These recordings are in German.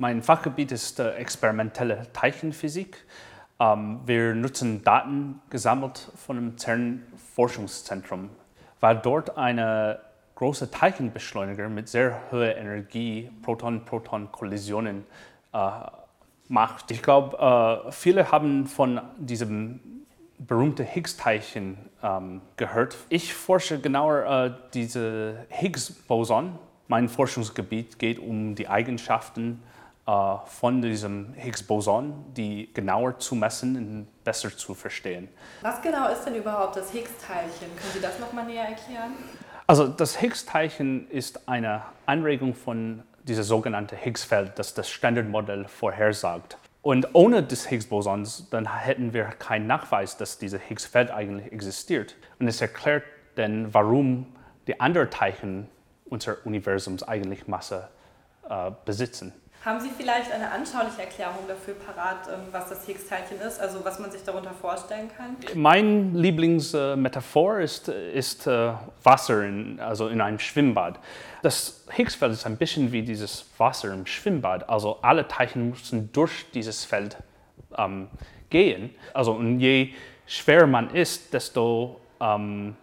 Mein Fachgebiet ist äh, experimentelle Teilchenphysik. Ähm, wir nutzen Daten gesammelt von dem CERN-Forschungszentrum, weil dort eine große Teilchenbeschleuniger mit sehr hoher Energie Proton-Proton-Kollisionen äh, macht. Ich glaube, äh, viele haben von diesem berühmten Higgs-Teilchen ähm, gehört. Ich forsche genauer äh, diese Higgs-Boson. Mein Forschungsgebiet geht um die Eigenschaften von diesem Higgs-Boson, die genauer zu messen und besser zu verstehen. Was genau ist denn überhaupt das Higgs-Teilchen? Können Sie das nochmal näher erklären? Also das Higgs-Teilchen ist eine Anregung von diesem sogenannten Higgs-Feld, das das Standardmodell vorhersagt. Und ohne das Higgs-Bosons, dann hätten wir keinen Nachweis, dass dieses Higgs-Feld eigentlich existiert. Und es erklärt dann, warum die anderen Teilchen unseres Universums eigentlich Masse äh, besitzen. Haben Sie vielleicht eine anschauliche Erklärung dafür parat, ähm, was das Higgs-Teilchen ist, also was man sich darunter vorstellen kann? Mein Lieblingsmetaphor ist, ist äh, Wasser, in, also in einem Schwimmbad. Das Higgs-Feld ist ein bisschen wie dieses Wasser im Schwimmbad. Also alle Teilchen müssen durch dieses Feld ähm, gehen. Also und je schwerer man ist, desto ähm,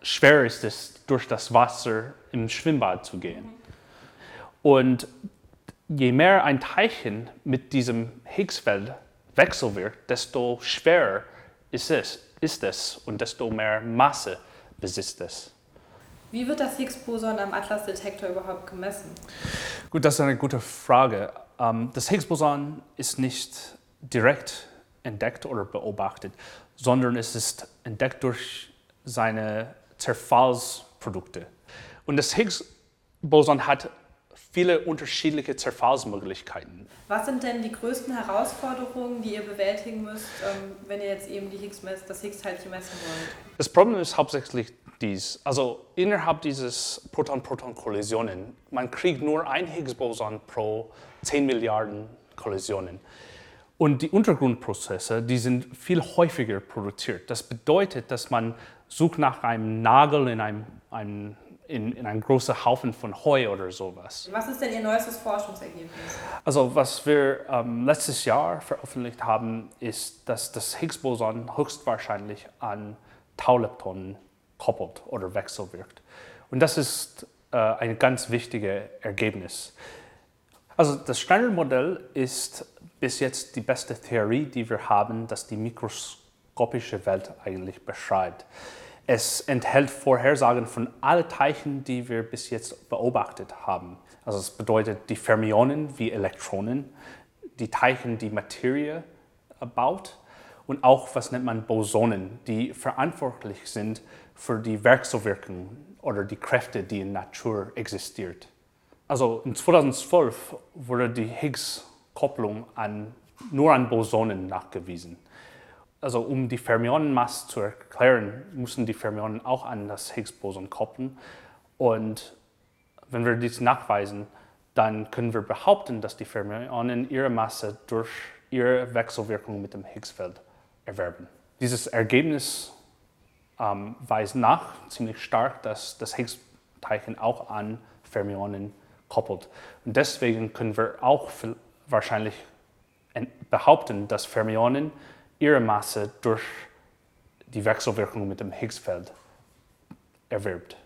schwerer ist es, durch das Wasser im Schwimmbad zu gehen. Und je mehr ein Teilchen mit diesem Higgsfeld wechselwirkt, desto schwerer ist es, ist es und desto mehr Masse besitzt es. Wie wird das Higgs-Boson am Atlas-Detektor überhaupt gemessen? Gut, das ist eine gute Frage. Ähm, das Higgs-Boson ist nicht direkt entdeckt oder beobachtet, sondern es ist entdeckt durch seine Zerfallsprodukte. Und das Higgs-Boson hat viele unterschiedliche Zerfallsmöglichkeiten. Was sind denn die größten Herausforderungen, die ihr bewältigen müsst, ähm, wenn ihr jetzt eben die Higgs das Higgs-Teilchen messen wollt? Das Problem ist hauptsächlich dies. Also innerhalb dieses Proton-Proton-Kollisionen, man kriegt nur ein Higgs-Boson pro 10 Milliarden Kollisionen. Und die Untergrundprozesse, die sind viel häufiger produziert. Das bedeutet, dass man sucht nach einem Nagel in einem, einem in, in einen großen Haufen von Heu oder sowas. Was ist denn Ihr neuestes Forschungsergebnis? Also was wir ähm, letztes Jahr veröffentlicht haben, ist, dass das Higgs-Boson höchstwahrscheinlich an Tauleptonen koppelt oder wechselwirkt. Und das ist äh, ein ganz wichtiges Ergebnis. Also das Standardmodell ist bis jetzt die beste Theorie, die wir haben, dass die mikroskopische Welt eigentlich beschreibt. Es enthält Vorhersagen von allen Teilchen, die wir bis jetzt beobachtet haben. Also es bedeutet die Fermionen wie Elektronen, die Teilchen, die Materie baut und auch, was nennt man Bosonen, die verantwortlich sind für die Wechselwirkung oder die Kräfte, die in Natur existiert. Also in 2012 wurde die Higgs-Kopplung nur an Bosonen nachgewiesen also um die Fermionenmasse zu erklären, müssen die Fermionen auch an das Higgs-Boson koppeln. Und wenn wir dies nachweisen, dann können wir behaupten, dass die Fermionen ihre Masse durch ihre Wechselwirkung mit dem Higgsfeld erwerben. Dieses Ergebnis ähm, weist nach ziemlich stark, dass das Higgs-Teilchen auch an Fermionen koppelt. Und deswegen können wir auch wahrscheinlich behaupten, dass Fermionen ihre Masse durch die Wechselwirkung mit dem Higgsfeld erwirbt.